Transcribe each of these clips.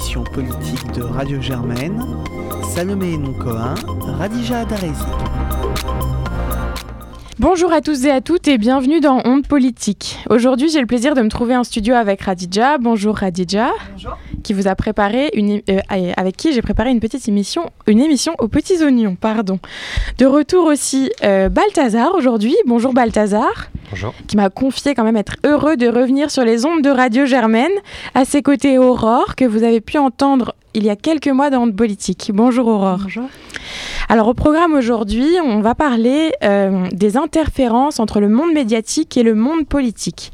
l'émission politique de Radio Germaine, Salomé Noncoin, Radija. Bonjour à tous et à toutes et bienvenue dans Honte Politique. Aujourd'hui, j'ai le plaisir de me trouver en studio avec Radija. Bonjour Radija. Bonjour. Qui vous a préparé une, euh, avec qui j'ai préparé une petite émission, une émission aux petits oignons, pardon. De retour aussi euh, Balthazar aujourd'hui. Bonjour Balthazar. Bonjour. Qui m'a confié quand même être heureux de revenir sur les ondes de Radio Germaine. À ses côtés Aurore que vous avez pu entendre il y a quelques mois dans Honte Politique. Bonjour Aurore. Bonjour. Alors au programme aujourd'hui, on va parler euh, des interférences entre le monde médiatique et le monde politique.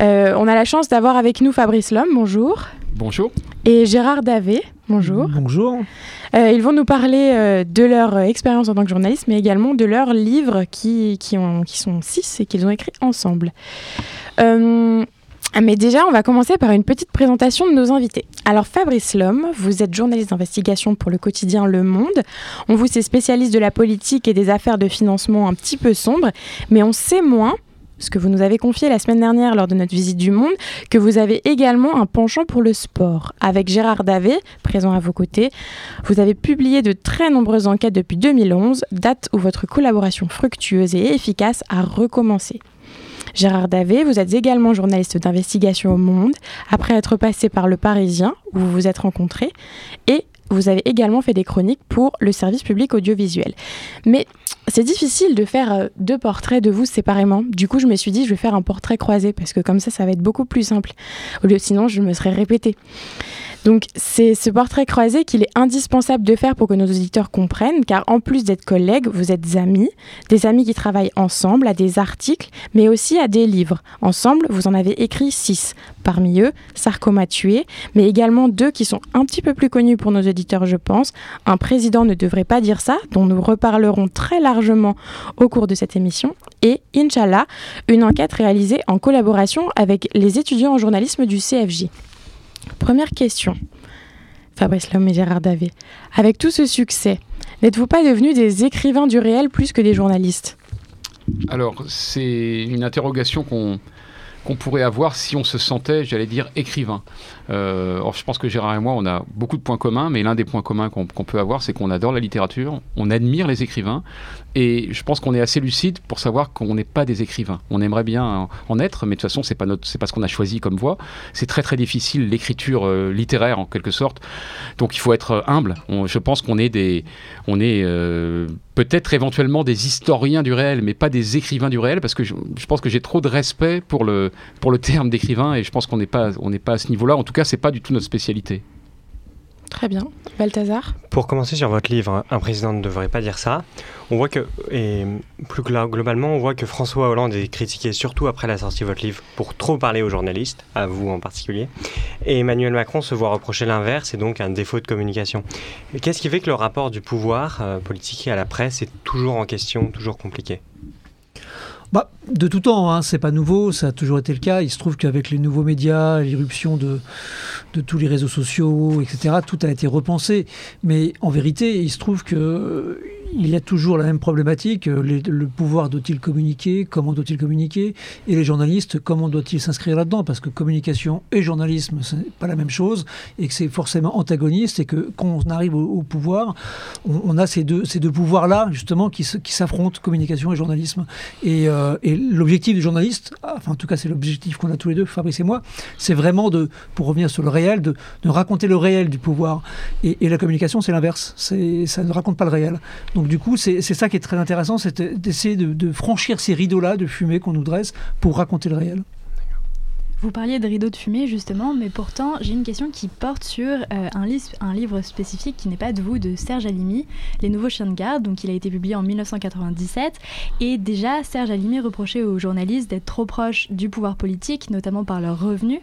Euh, on a la chance d'avoir avec nous Fabrice Lhomme, bonjour. Bonjour. Et Gérard Davé, bonjour. Bonjour. Euh, ils vont nous parler euh, de leur expérience en tant que journaliste, mais également de leurs livres qui, qui, ont, qui sont six et qu'ils ont écrits ensemble. Euh, mais déjà, on va commencer par une petite présentation de nos invités. Alors, Fabrice Lhomme, vous êtes journaliste d'investigation pour le quotidien Le Monde. On vous est spécialiste de la politique et des affaires de financement un petit peu sombres, mais on sait moins ce que vous nous avez confié la semaine dernière lors de notre visite du monde, que vous avez également un penchant pour le sport. Avec Gérard Davé, présent à vos côtés, vous avez publié de très nombreuses enquêtes depuis 2011, date où votre collaboration fructueuse et efficace a recommencé. Gérard Davé, vous êtes également journaliste d'investigation au Monde, après être passé par Le Parisien, où vous vous êtes rencontrés, et vous avez également fait des chroniques pour le service public audiovisuel. Mais c'est difficile de faire euh, deux portraits de vous séparément. Du coup, je me suis dit, je vais faire un portrait croisé, parce que comme ça, ça va être beaucoup plus simple. Au lieu, sinon, je me serais répétée. Donc c'est ce portrait croisé qu'il est indispensable de faire pour que nos auditeurs comprennent, car en plus d'être collègues, vous êtes amis, des amis qui travaillent ensemble à des articles, mais aussi à des livres. Ensemble, vous en avez écrit six. Parmi eux, Sarko m'a tué, mais également deux qui sont un petit peu plus connus pour nos auditeurs, je pense. Un président ne devrait pas dire ça, dont nous reparlerons très largement au cours de cette émission, et Inch'Allah, une enquête réalisée en collaboration avec les étudiants en journalisme du CFJ. Première question, Fabrice Lhomme et Gérard Davé. Avec tout ce succès, n'êtes-vous pas devenus des écrivains du réel plus que des journalistes? Alors, c'est une interrogation qu'on qu'on pourrait avoir si on se sentait, j'allais dire, écrivain. Euh, or, je pense que Gérard et moi, on a beaucoup de points communs, mais l'un des points communs qu'on peut avoir, c'est qu'on adore la littérature, on admire les écrivains, et je pense qu'on est assez lucide pour savoir qu'on n'est pas des écrivains. On aimerait bien en être, mais de toute façon, c'est pas notre, c'est pas ce qu'on a choisi comme voie. C'est très très difficile l'écriture euh, littéraire en quelque sorte. Donc, il faut être humble. On- je pense qu'on est des, on est euh, peut-être éventuellement des historiens du réel, mais pas des écrivains du réel, parce que je pense que j'ai trop de respect pour le, pour le terme d'écrivain, et je pense qu'on n'est pas, on n'est pas à ce niveau-là. En tout cas, c'est pas du tout notre spécialité. Très bien. Balthazar? Pour commencer sur votre livre, Un président ne devrait pas dire ça, on voit que, et plus glo- globalement, on voit que François Hollande est critiqué surtout après la sortie de votre livre pour trop parler aux journalistes, à vous en particulier, et Emmanuel Macron se voit reprocher l'inverse et donc un défaut de communication. Qu'est-ce qui fait que le rapport du pouvoir euh, politique à la presse est toujours en question, toujours compliqué? Bah, de tout temps, hein, c'est pas nouveau, ça a toujours été le cas. Il se trouve qu'avec les nouveaux médias, l'irruption de, tous les réseaux sociaux, etc., tout a été repensé. Mais en vérité, il se trouve que euh, il y a toujours la même problématique. euh, le pouvoir doit-il communiquer Comment doit-il communiquer Et les journalistes, comment doit-il s'inscrire là-dedans? Parce que communication et journalisme, ce n'est pas la même chose, et que c'est forcément antagoniste, et que quand on arrive au, pouvoir, on, a ces deux, pouvoirs-là, justement, qui s'affrontent, communication et journalisme. Euh, et l'objectif du journaliste, enfin en tout cas c'est l'objectif qu'on a tous les deux, Fabrice et moi, c'est vraiment de, pour revenir sur le réel, de, raconter le réel du pouvoir. Et, la communication c'est l'inverse, ça ne raconte pas le réel. Donc du coup c'est, ça qui est très intéressant, c'est d'essayer de, de franchir ces rideaux-là de fumée qu'on nous dresse pour raconter le réel. Vous parliez de rideaux de fumée justement, mais pourtant j'ai une question qui porte sur euh, un, livre spécifique qui n'est pas de vous, de Serge Alimi, Les Nouveaux Chiens de Garde, donc il a été publié en 1997. Et déjà, Serge Alimi reprochait aux journalistes d'être trop proches du pouvoir politique, notamment par leurs revenus,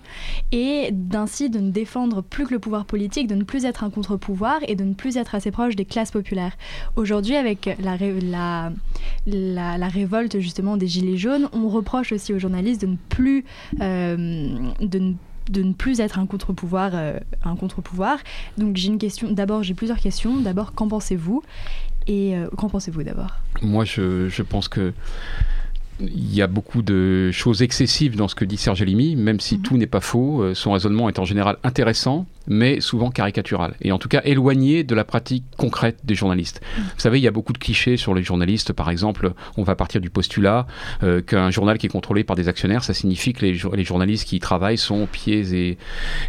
et d'ainsi de ne défendre plus que le pouvoir politique, de ne plus être un contre-pouvoir et de ne plus être assez proche des classes populaires. Aujourd'hui, avec la révolte justement des Gilets jaunes, on reproche aussi aux journalistes de ne plus, euh, de ne de ne plus être un contre-pouvoir, euh, un contre-pouvoir. Donc j'ai une question. D'abord, j'ai plusieurs questions. D'abord, qu'en pensez-vous? Et euh, qu'en pensez-vous d'abord? Moi, je, je pense que il y a beaucoup de choses excessives dans ce que dit Serge Alimi, même si Mhm. tout n'est pas faux. euh, Son raisonnement est en général intéressant, mais souvent caricatural. Et en tout cas éloigné de la pratique concrète des journalistes. Vous savez, il y a beaucoup de clichés sur les journalistes. Par exemple, on va partir du postulat euh, qu'un journal qui est contrôlé par des actionnaires, ça signifie que les, jour- les journalistes qui y travaillent sont pieds et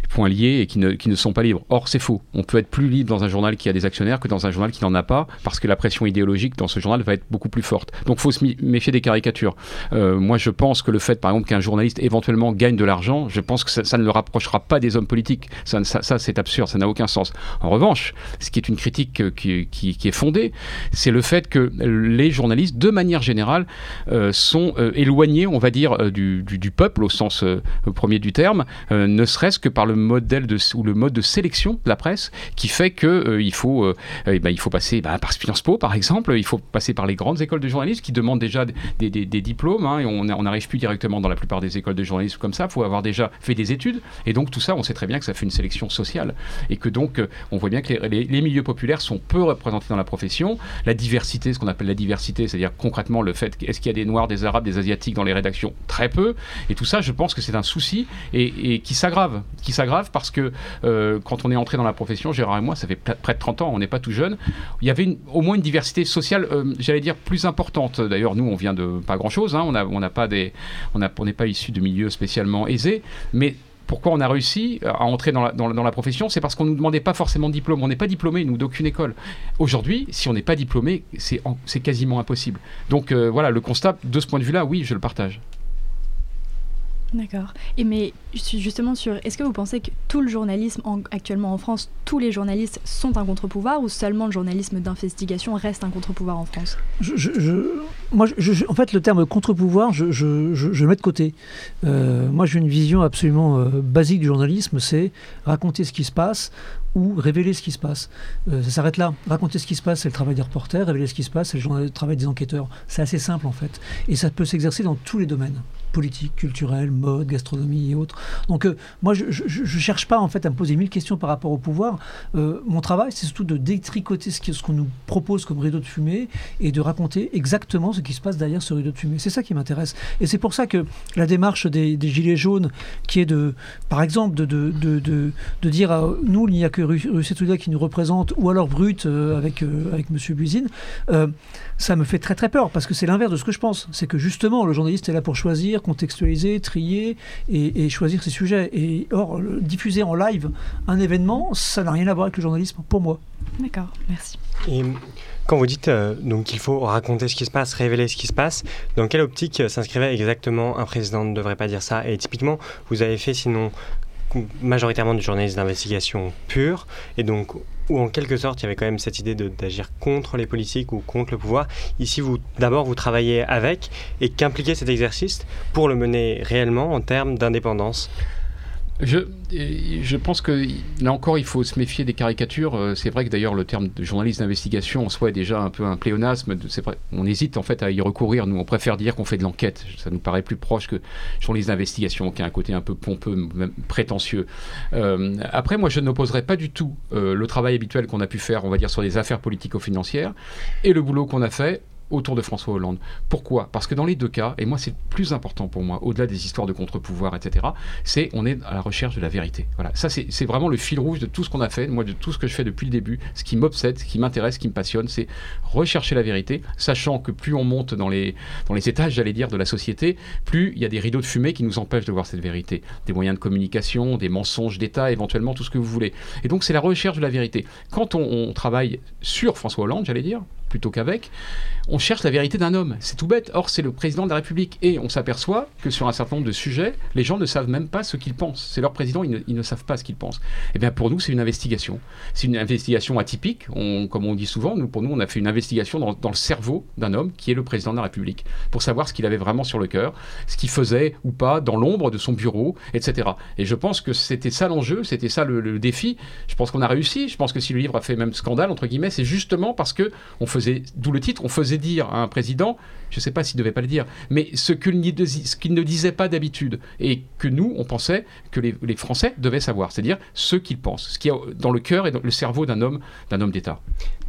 poings liés et qui ne, qui ne sont pas libres. Or, c'est faux. On peut être plus libre dans un journal qui a des actionnaires que dans un journal qui n'en a pas, parce que la pression idéologique dans ce journal va être beaucoup plus forte. Donc, il faut se méfier des caricatures. Euh, moi, je pense que le fait, par exemple, qu'un journaliste éventuellement gagne de l'argent, je pense que ça, ne le rapprochera pas des hommes politiques. Ça, c'est absurde, ça n'a aucun sens. En revanche, ce qui est une critique euh, qui, est fondée, c'est le fait que les journalistes, de manière générale, euh, sont éloignés, on va dire, du, peuple au sens premier du terme, ne serait-ce que par le modèle ou le mode de sélection de la presse, qui fait que il faut, eh ben, il faut passer bah, par Sciences Po, par exemple, il faut passer par les grandes écoles de journalisme qui demandent déjà des, des- des diplômes, hein, et on n'arrive plus directement dans la plupart des écoles de journalisme comme ça, il faut avoir déjà fait des études, et donc tout ça, on sait très bien que ça fait une sélection sociale, et que donc euh, on voit bien que les, les- les milieux populaires sont peu représentés dans la profession, la diversité, ce qu'on appelle la diversité, c'est-à-dire concrètement le fait, est-ce qu'il y a des Noirs, des Arabes, des Asiatiques dans les rédactions? Très peu, et tout ça, je pense que c'est un souci, et, et qui s'aggrave, qui s'aggrave parce que euh, quand on est entré dans la profession, Gérard et moi, ça fait près de 30 ans, on n'est pas tout jeune, il y avait une- au moins une diversité sociale, euh, j'allais dire, plus importante. D'ailleurs, nous, on vient de pas grand-chose, hein, on n'a on n'a pas des, on n'est pas issu de milieux spécialement aisés, mais pourquoi on a réussi à entrer dans la, dans la- dans la profession? C'est parce qu'on ne nous demandait pas forcément de diplôme. On n'est pas diplômé, nous, d'aucune école. Aujourd'hui, si on n'est pas diplômé, c'est en- c'est quasiment impossible. Donc euh, voilà, le constat, de ce point de vue-là, oui, je le partage. D'accord. Et mais ju- justement sur, est-ce que vous pensez que tout le journalisme en- actuellement en France, tous les journalistes sont un contre-pouvoir ou seulement le journalisme d'investigation reste un contre-pouvoir en France? Je- je- je- moi, je- je- en fait, le terme contre-pouvoir, je, je- le mets de côté. Euh, moi, j'ai une vision absolument euh, basique du journalisme, c'est raconter ce qui se passe ou révéler ce qui se passe. Euh, ça s'arrête là. Raconter ce qui se passe, c'est le travail des reporters. Révéler ce qui se passe, c'est le, le travail des enquêteurs. C'est assez simple, en fait. Et ça peut s'exercer dans tous les domaines politique, culturel, mode, gastronomie et autres. Donc euh, moi, je ne cherche pas en fait à me poser mille questions par rapport au pouvoir. Euh, mon travail, c'est surtout de détricoter ce qu'on nous propose comme rideau de fumée et de raconter exactement ce qui se passe derrière ce rideau de fumée. C'est ça qui m'intéresse. Et c'est pour ça que la démarche des, Gilets jaunes, qui est de, par exemple, de, dire à nous, il n'y a que Ru- Russet qui nous représente, ou alors Brut euh, avec, euh, avec M. Euh, ça me fait très très peur, parce que c'est l'inverse de ce que je pense. C'est que justement, le journaliste est là pour choisir, contextualiser, trier et, et choisir ses sujets. Et or, le- diffuser en live un événement, ça n'a rien à voir avec le journalisme, pour moi. D'accord, merci. Et quand vous dites euh, donc qu'il faut raconter ce qui se passe, révéler ce qui se passe, dans quelle optique euh, s'inscrivait exactement un président? Ne devrait pas dire ça Et typiquement, vous avez fait sinon majoritairement du journalisme d'investigation pur, et donc où en quelque sorte il y avait quand même cette idée d'agir contre les politiques ou contre le pouvoir. Ici, vous d'abord vous travaillez avec et qu'impliquait cet exercice pour le mener réellement en termes d'indépendance? Je, pense que là encore, il faut se méfier des caricatures. Euh, C'est vrai que d'ailleurs, le terme de journaliste d'investigation en soi est déjà un peu un pléonasme. On hésite en fait à y recourir. Nous, on préfère dire qu'on fait de l'enquête. Ça nous paraît plus proche que journaliste d'investigation, qui a un côté un peu pompeux, même prétentieux. Euh, après, moi, je n'opposerai pas du tout euh, le travail habituel qu'on a pu faire, on va dire, sur les affaires politico-financières et le boulot qu'on a fait autour de François Hollande. Pourquoi? Parce que dans les deux cas, et moi c'est le plus important pour moi, au-delà des histoires de contre-pouvoir, etc., c'est on est à la recherche de la vérité. Voilà, ça c'est vraiment le fil rouge de tout ce qu'on a fait, moi de tout ce que je fais depuis le début, ce qui m'obsède, ce qui m'intéresse, ce qui me passionne, c'est rechercher la vérité, sachant que plus on monte dans les, dans les étages, j'allais dire, de la société, plus il y a des rideaux de fumée qui nous empêchent de voir cette vérité. Des moyens de communication, des mensonges d'État, éventuellement tout ce que vous voulez. Et donc c'est la recherche de la vérité. Quand on travaille sur François Hollande, j'allais dire, plutôt qu'avec, on cherche la vérité d'un homme. C'est tout bête. Or, c'est le président de la République. Et on s'aperçoit que sur un certain nombre de sujets, les gens ne savent même pas ce qu'ils pensent. C'est leur président, ils ne, savent pas ce qu'ils pensent. Et bien, pour nous, c'est une investigation. C'est une investigation atypique. On- comme on dit souvent, nous, pour nous, on a fait une investigation dans, dans le cerveau d'un homme qui est le président de la République, pour savoir ce qu'il avait vraiment sur le cœur, ce qu'il faisait ou pas dans l'ombre de son bureau, etc. Et je pense que c'était ça l'enjeu, c'était ça le, le défi. Je pense qu'on a réussi. Je pense que si le livre a fait même scandale, entre guillemets, c'est justement parce que on faisait, d'où le titre, on faisait dire à un président, je ne sais pas s'il ne devait pas le dire, mais ce qu'il ne disait pas d'habitude et que nous, on pensait que les, Français devaient savoir, c'est-à-dire ce qu'ils pensent, ce qui est dans le cœur et dans le cerveau d'un homme, d'un homme d'État.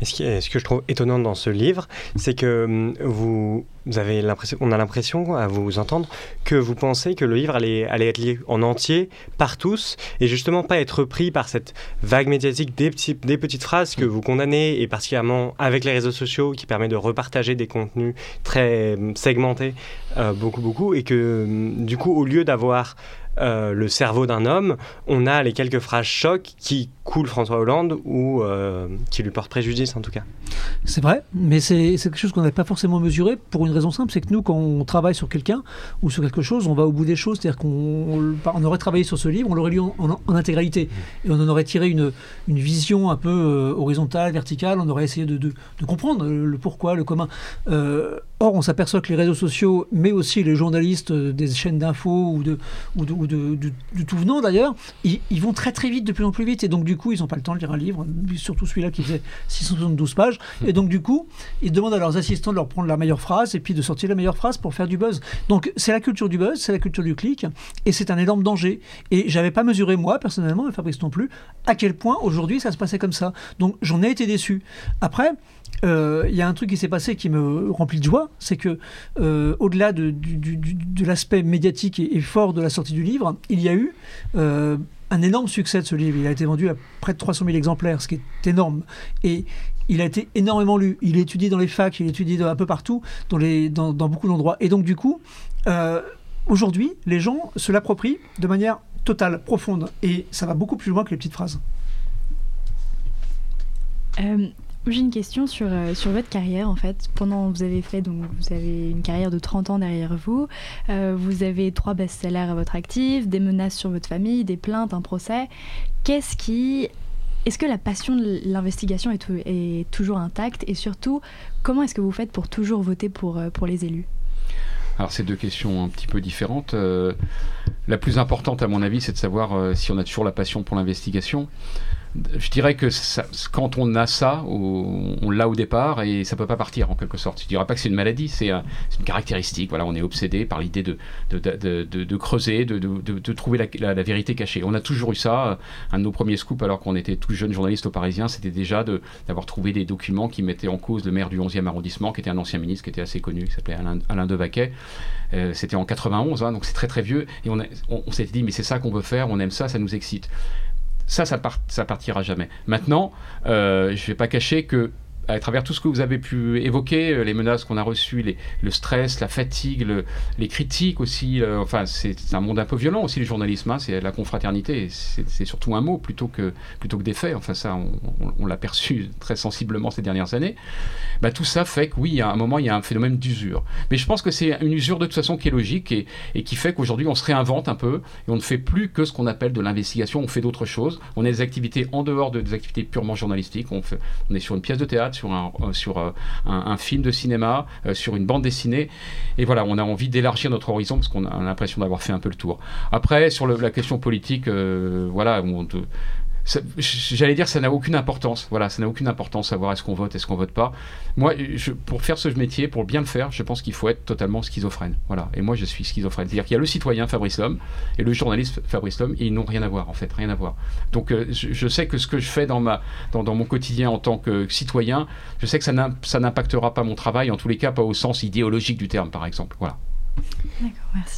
Ce que je trouve étonnant dans ce livre, c'est que hum, vous vous avez l'impression, on a l'impression, à vous entendre, que vous pensez que le livre allait, allait être lié en entier par tous et justement pas être pris par cette vague médiatique des, petits, des petites phrases que vous condamnez et particulièrement avec les réseaux sociaux qui permet de repartager des contenus très euh, segmentés euh, beaucoup beaucoup et que hum, du coup au lieu d'avoir euh, le cerveau d'un homme, on a les quelques phrases chocs qui coulent François Hollande ou euh, qui lui portent préjudice en tout cas. C'est vrai, mais c'est quelque chose qu'on n'avait pas forcément mesuré pour une raison simple, c'est que nous, quand on travaille sur quelqu'un ou sur quelque chose, on va au bout des choses, c'est-à-dire qu'on on aurait travaillé sur ce livre, on l'aurait lu en, en, intégralité, et on en aurait tiré une, une vision un peu euh, horizontale, verticale, on aurait essayé de, de, de comprendre le pourquoi, le commun. Euh, or, on s'aperçoit que les réseaux sociaux, mais aussi les journalistes des chaînes d'infos ou de, tout venant d'ailleurs, ils, ils, vont très très vite, de plus en plus vite, et donc du coup, ils n'ont pas le temps de lire un livre, surtout celui-là qui faisait 672 pages. Et donc, du coup, ils demandent à leurs assistants de leur prendre la meilleure phrase et puis de sortir la meilleure phrase pour faire du buzz. Donc, c'est la culture du buzz, c'est la culture du clic, et c'est un énorme danger. Et j'avais pas mesuré, moi, personnellement, et Fabrice non plus, à quel point aujourd'hui ça se passait comme ça. Donc, j'en ai été déçu. Après, il euh, y a un truc qui s'est passé qui me remplit de joie, c'est que euh, au-delà de, l'aspect médiatique et, fort de la sortie du livre, il y a eu euh, un énorme succès de ce livre. Il a été vendu à près de 300 000 exemplaires, ce qui est énorme. Et il a été énormément lu. Il est étudié dans les facs, il est étudié un peu partout, dans, beaucoup d'endroits. Et donc, du coup, aujourd'hui, les gens se l'approprient de manière totale, profonde. Et ça va beaucoup plus loin que les petites phrases. J'ai une question sur, euh, sur votre carrière en fait. Pendant vous avez fait donc vous avez une carrière de 30 ans derrière vous. Euh, vous avez trois best-sellers à votre actif, des menaces sur votre famille, des plaintes, un procès. Qu'est-ce qui est-ce que la passion de l'investigation est, toujours intacte? Et surtout comment est-ce que vous faites pour toujours voter pour, pour les élus? Alors c'est deux questions un petit peu différentes. Euh, la plus importante à mon avis, c'est de savoir euh, si on a toujours la passion pour l'investigation je dirais que quand on a ça, on, l'a au départ et ça peut pas partir en quelque sorte. Je dirais pas que c'est une maladie, c'est un, une caractéristique. Voilà, on est obsédé par l'idée de creuser, de, trouver la, vérité cachée. On a toujours eu ça. Un de nos premiers scoops, alors qu'on était tout jeune journaliste au Parisien, c'était déjà d'avoir trouvé des documents qui mettaient en cause le maire du 11e arrondissement, qui était un ancien ministre, qui était assez connu, qui s'appelait Alain, Alain Devaquet. Euh, c'était en 91, hein, donc c'est très très vieux. Et on, on s'était dit, mais c'est ça qu'on veut faire, on aime ça, ça nous excite. Ça, ça, part, partira jamais. Maintenant, euh, je ne vais pas cacher que à travers tout ce que vous avez pu évoquer, euh, les menaces qu'on a reçues, le stress, la fatigue, le, les critiques aussi, euh, enfin c'est un monde un peu violent aussi le journalisme, hein, c'est la confraternité, c'est surtout un mot plutôt que, plutôt que des faits, enfin ça on, l'a perçu très sensiblement ces dernières années, bah, tout ça fait que oui, à un moment il y a un phénomène d'usure. Mais je pense que c'est une usure de toute façon qui est logique et, qui fait qu'aujourd'hui on se réinvente un peu et on ne fait plus que ce qu'on appelle de l'investigation, on fait d'autres choses, on a des activités en dehors de, des activités purement journalistiques, on est sur une pièce de théâtre, sur un, sur un, un, film de cinéma, euh, sur une bande dessinée. Et voilà, on a envie d'élargir notre horizon parce qu'on a l'impression d'avoir fait un peu le tour. Après, sur la question politique, euh, voilà, on, j'allais dire ça n'a aucune importance. Voilà ça n'a aucune importance savoir est-ce qu'on vote est-ce qu'on vote pas. Moi pour faire ce métier pour bien le faire je pense qu'il faut être totalement schizophrène. Voilà. Et moi je suis schizophrène. C'est-à-dire qu'il y a le citoyen Fabrice Lhomme et le journaliste Fabrice Lhomme et ils n'ont rien à voir en fait. Rien à voir. Donc euh, je, sais que ce que je fais dans ma dans, mon quotidien en tant que citoyen je sais que ça n'impactera pas mon travail en tous les cas pas au sens idéologique du terme par exemple. Voilà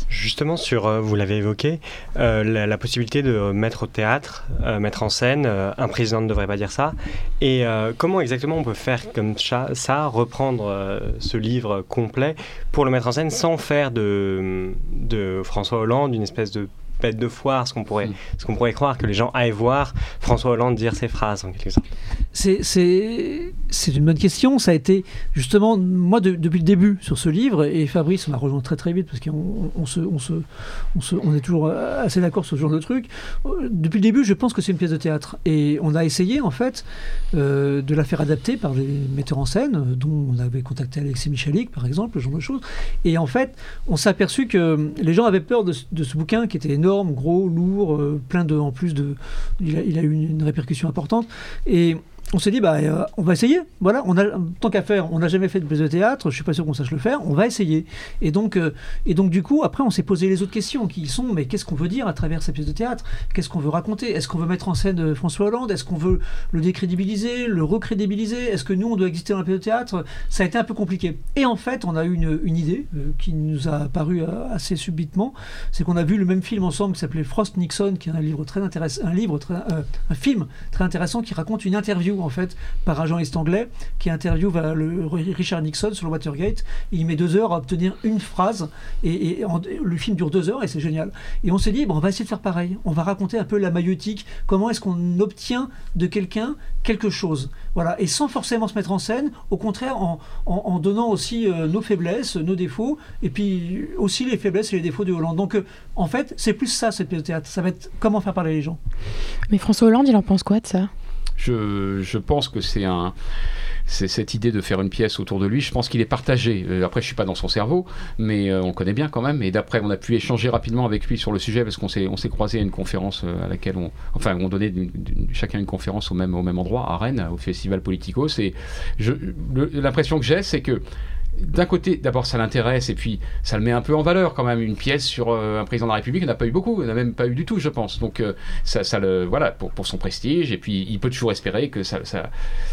Justement, sur, euh, vous l'avez évoqué, euh, la, possibilité de mettre au théâtre, euh, mettre en scène, un président ne devrait pas dire ça. Et comment exactement on peut faire comme ça, ça reprendre ce livre complet pour le mettre en scène sans faire de, de François Hollande une espèce de bête de foire, ce qu'on pourrait, mm. ce qu'on pourrait croire que les gens aillent voir François Hollande dire ses phrases en quelque sorte C'est une bonne question. Ça a été justement, moi, de, depuis le début sur ce livre, et Fabrice, on a rejoint très très vite parce qu'on on se, on se, on se, on est toujours assez d'accord sur ce genre de truc. Depuis le début, je pense que c'est une pièce de théâtre. Et on a essayé, en fait, euh, de la faire adapter par les metteurs en scène, dont on avait contacté Alexis Michalik, par exemple, ce genre de choses. Et en fait, on s'est aperçu que les gens avaient peur de, de ce bouquin qui était énorme, gros, lourd, euh, plein de, en plus de, il a, il a eu une, une répercussion importante. Et on s'est dit, bah, euh, on va essayer. Voilà, on a, tant qu'à faire, on n'a jamais fait de pièce de théâtre, je suis pas sûr qu'on sache le faire, on va essayer. Et donc, euh, et donc du coup, après, on s'est posé les autres questions qui sont, mais qu'est-ce qu'on veut dire à travers cette pièce de théâtre? Qu'est-ce qu'on veut raconter? Est-ce qu'on veut mettre en scène euh, François Hollande? Est-ce qu'on veut le décrédibiliser, le recrédibiliser? Est-ce que nous, on doit exister dans la pièce de théâtre? Ça a été un peu compliqué. Et en fait, on a eu une, idée qui nous a paru assez subitement, c'est qu'on a vu le même film ensemble qui s'appelait Frost Nixon, qui est un livre très intéressant, un livre, un film très intéressant qui raconte une interview en fait par agent est anglais qui interviewe le, Richard Nixon sur le Watergate. il met deux heures à obtenir une phrase et, le film dure deux heures et c'est génial. Et on s'est dit bon, on va essayer de faire pareil. On va raconter un peu la maïotique. Comment est-ce qu'on obtient de quelqu'un quelque chose? Voilà et sans forcément se mettre en scène. Au contraire en, donnant aussi euh, nos faiblesses, nos défauts et puis aussi les faiblesses et les défauts de Hollande. Donc euh, en fait c'est plus ça cette pièce de théâtre. Ça va être comment faire parler les gens. Mais François Hollande il en pense quoi de ça? Je, pense que c'est un c'est cette idée de faire une pièce autour de lui. Je pense qu'il est partagé. Euh, après, je suis pas dans son cerveau, mais euh, on le connaît bien quand même. Et d'après, on a pu échanger rapidement avec lui sur le sujet parce qu'on s'est on croisé à une conférence euh, à laquelle on enfin on donnait chacun une conférence au même au même endroit à Rennes au festival Politico. C'est l'impression que j'ai, c'est que d'un côté, d'abord, ça l'intéresse et puis ça le met un peu en valeur quand même. Une pièce sur euh, un président de la République, il n'a pas eu beaucoup, il n'a même pas eu du tout, je pense. Donc, euh, ça, le, voilà, pour, son prestige, et puis il peut toujours espérer que ça,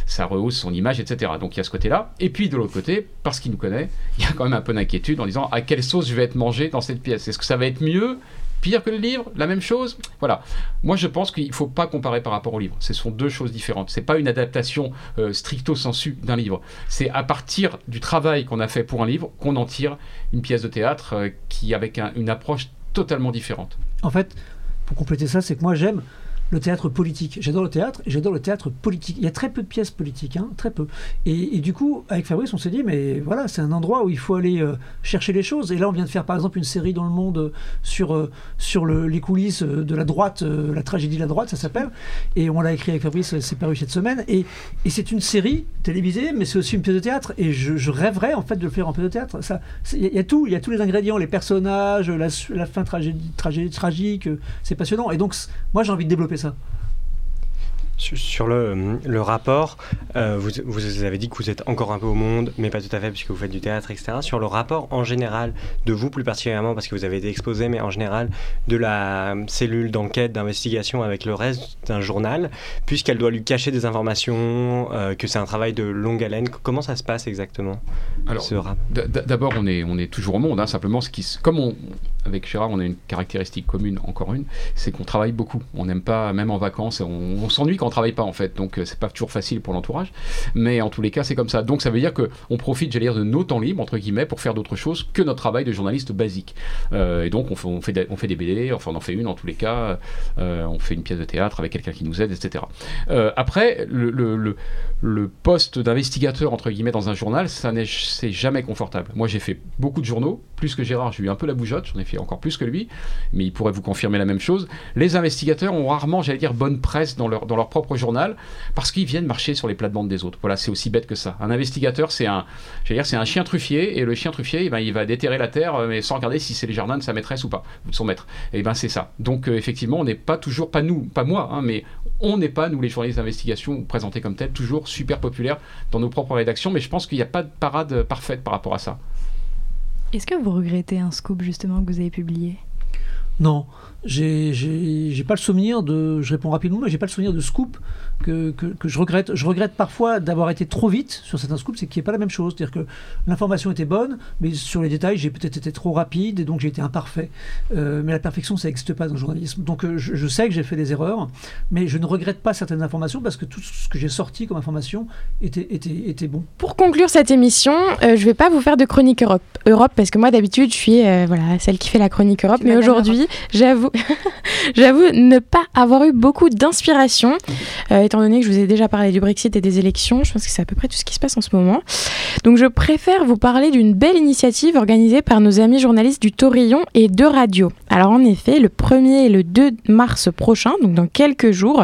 ça rehausse son image, etc. Donc, il y a ce côté-là. Et puis, de l'autre côté, parce qu'il nous connaît, il y a quand même un peu d'inquiétude en disant à quelle sauce je vais être mangé dans cette pièce? Est-ce que ça va être mieux pire que le livre, la même chose. Voilà. Moi, je pense qu'il ne faut pas comparer par rapport au livre. Ce sont deux choses différentes. C'est pas une adaptation euh, stricto sensu d'un livre. C'est à partir du travail qu'on a fait pour un livre qu'on en tire une pièce de théâtre euh, qui avec une approche totalement différente. En fait, pour compléter ça, c'est que moi j'aime le théâtre politique. J'adore le théâtre et j'adore le théâtre politique. Il y a très peu de pièces politiques, hein, très peu. Et, du coup, avec Fabrice, on s'est dit, mais voilà, c'est un endroit où il faut aller euh, chercher les choses. Et là, on vient de faire par exemple une série dans le monde euh, sur, euh, sur les coulisses de la droite, la tragédie de la droite, ça s'appelle. Et on l'a écrit avec Fabrice, c'est paru cette semaine. Et, et c'est une série télévisée, mais c'est aussi une pièce de théâtre. Et je, rêverais en fait de le faire en pièce de théâtre. Il y, a tout, il y a tous les ingrédients, les personnages, la, fin tragédie, tragique, c'est passionnant. Et donc, moi, j'ai envie de développer ça. Sur le, le rapport, euh, vous, vous, avez dit que vous êtes encore un peu au monde, mais pas tout à fait puisque vous faites du théâtre, etc. Sur le rapport en général, de vous plus particulièrement, parce que vous avez été exposé, mais en général, de la cellule d'enquête, d'investigation avec le reste d'un journal, puisqu'elle doit lui cacher des informations, euh, que c'est un travail de longue haleine. Comment ça se passe exactement Alors, d'abord, on est, on est toujours au monde, hein, simplement, ce qui, comme on, avec Gérard, on a une caractéristique commune, encore une, c'est qu'on travaille beaucoup. On n'aime pas, même en vacances, on, s'ennuie quand on travaille pas en fait. Donc euh, c'est pas toujours facile pour l'entourage, mais en tous les cas c'est comme ça. Donc ça veut dire que on profite, j'allais dire, de nos temps libres entre guillemets pour faire d'autres choses que notre travail de journaliste basique. Euh, et donc on fait, on fait, des, BD, enfin on en fait une en tous les cas. Euh, on fait une pièce de théâtre avec quelqu'un qui nous aide, etc. après le, le, le, poste d'investigateur entre guillemets dans un journal, ça n'est c'est jamais confortable. Moi j'ai fait beaucoup de journaux, plus que Gérard, j'ai eu un peu la bougeotte, j'en ai fait encore plus que lui, mais il pourrait vous confirmer la même chose. Les investigateurs ont rarement, j'allais dire, bonne presse dans leur, dans leur propre journal parce qu'ils viennent marcher sur les plates-bandes des autres. Voilà, c'est aussi bête que ça. Un investigateur, c'est un, un chien truffier et le chien truffier, eh ben, il va déterrer la terre, euh, mais sans regarder si c'est les jardins de sa maîtresse ou pas, de son maître. Et eh ben c'est ça. Donc euh, effectivement, on n'est pas toujours, pas nous, pas moi, hein, mais on n'est pas, nous les journalistes d'investigation, présentés comme tels, toujours super populaires dans nos propres rédactions, mais je pense qu'il n'y a pas de parade parfaite par rapport à ça. Est-ce que vous regrettez un scoop justement que vous avez publié? Non, j'ai pas le souvenir de. Je réponds rapidement, mais j'ai pas le souvenir de scoop que, que, je regrette. Je regrette parfois d'avoir été trop vite sur certains scoops, c'est qu'il n'y a pas la même chose. C'est-à-dire que l'information était bonne, mais sur les détails, j'ai peut-être été trop rapide et donc j'ai été imparfait. Euh, mais la perfection, ça n'existe pas dans le journalisme. Donc euh, je, sais que j'ai fait des erreurs, mais je ne regrette pas certaines informations parce que tout ce que j'ai sorti comme information était, était, était bon. Pour conclure cette émission, euh, je ne vais pas vous faire de chronique Europe, Europe parce que moi d'habitude je suis voilà, celle qui fait la chronique Europe, mais aujourd'hui, j'avoue, ne pas avoir eu beaucoup d'inspiration étant donné que je vous ai déjà parlé du Brexit et des élections, je pense que c'est à peu près tout ce qui se passe en ce moment. Donc je préfère vous parler d'une belle initiative organisée par nos amis journalistes du Torillon et de Radio. Alors en effet, le 1er et le 2 mars prochain, donc dans quelques jours,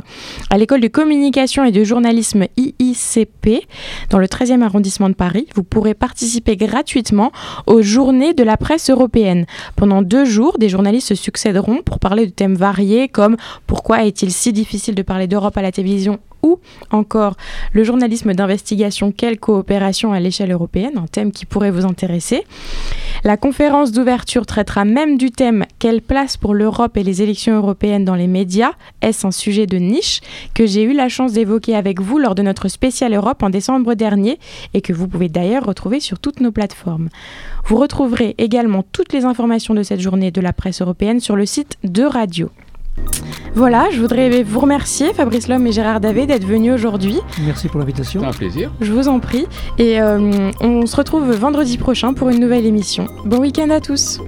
à l'école de communication et de journalisme IICP, dans le 13e arrondissement de Paris, vous pourrez participer gratuitement aux journées de la presse européenne. Pendant deux jours, des journalistes se succéderont pour parler de thèmes variés comme pourquoi est-il si difficile de parler d'Europe à la télévision ou encore le journalisme d'investigation, quelle coopération à l'échelle européenne, un thème qui pourrait vous intéresser. La conférence d'ouverture traitera même du thème Quelle place pour l'Europe et les élections européennes dans les médias? Est-ce un sujet de niche que j'ai eu la chance d'évoquer avec vous lors de notre spécial Europe en décembre dernier et que vous pouvez d'ailleurs retrouver sur toutes nos plateformes? Vous retrouverez également toutes les informations de cette journée de la presse européenne sur le site de Radio. Voilà, je voudrais vous remercier, Fabrice Lhomme et Gérard Davé, d'être venus aujourd'hui. Merci pour l'invitation. C'est un plaisir. Je vous en prie. Et euh, on se retrouve vendredi prochain pour une nouvelle émission. Bon week-end à tous.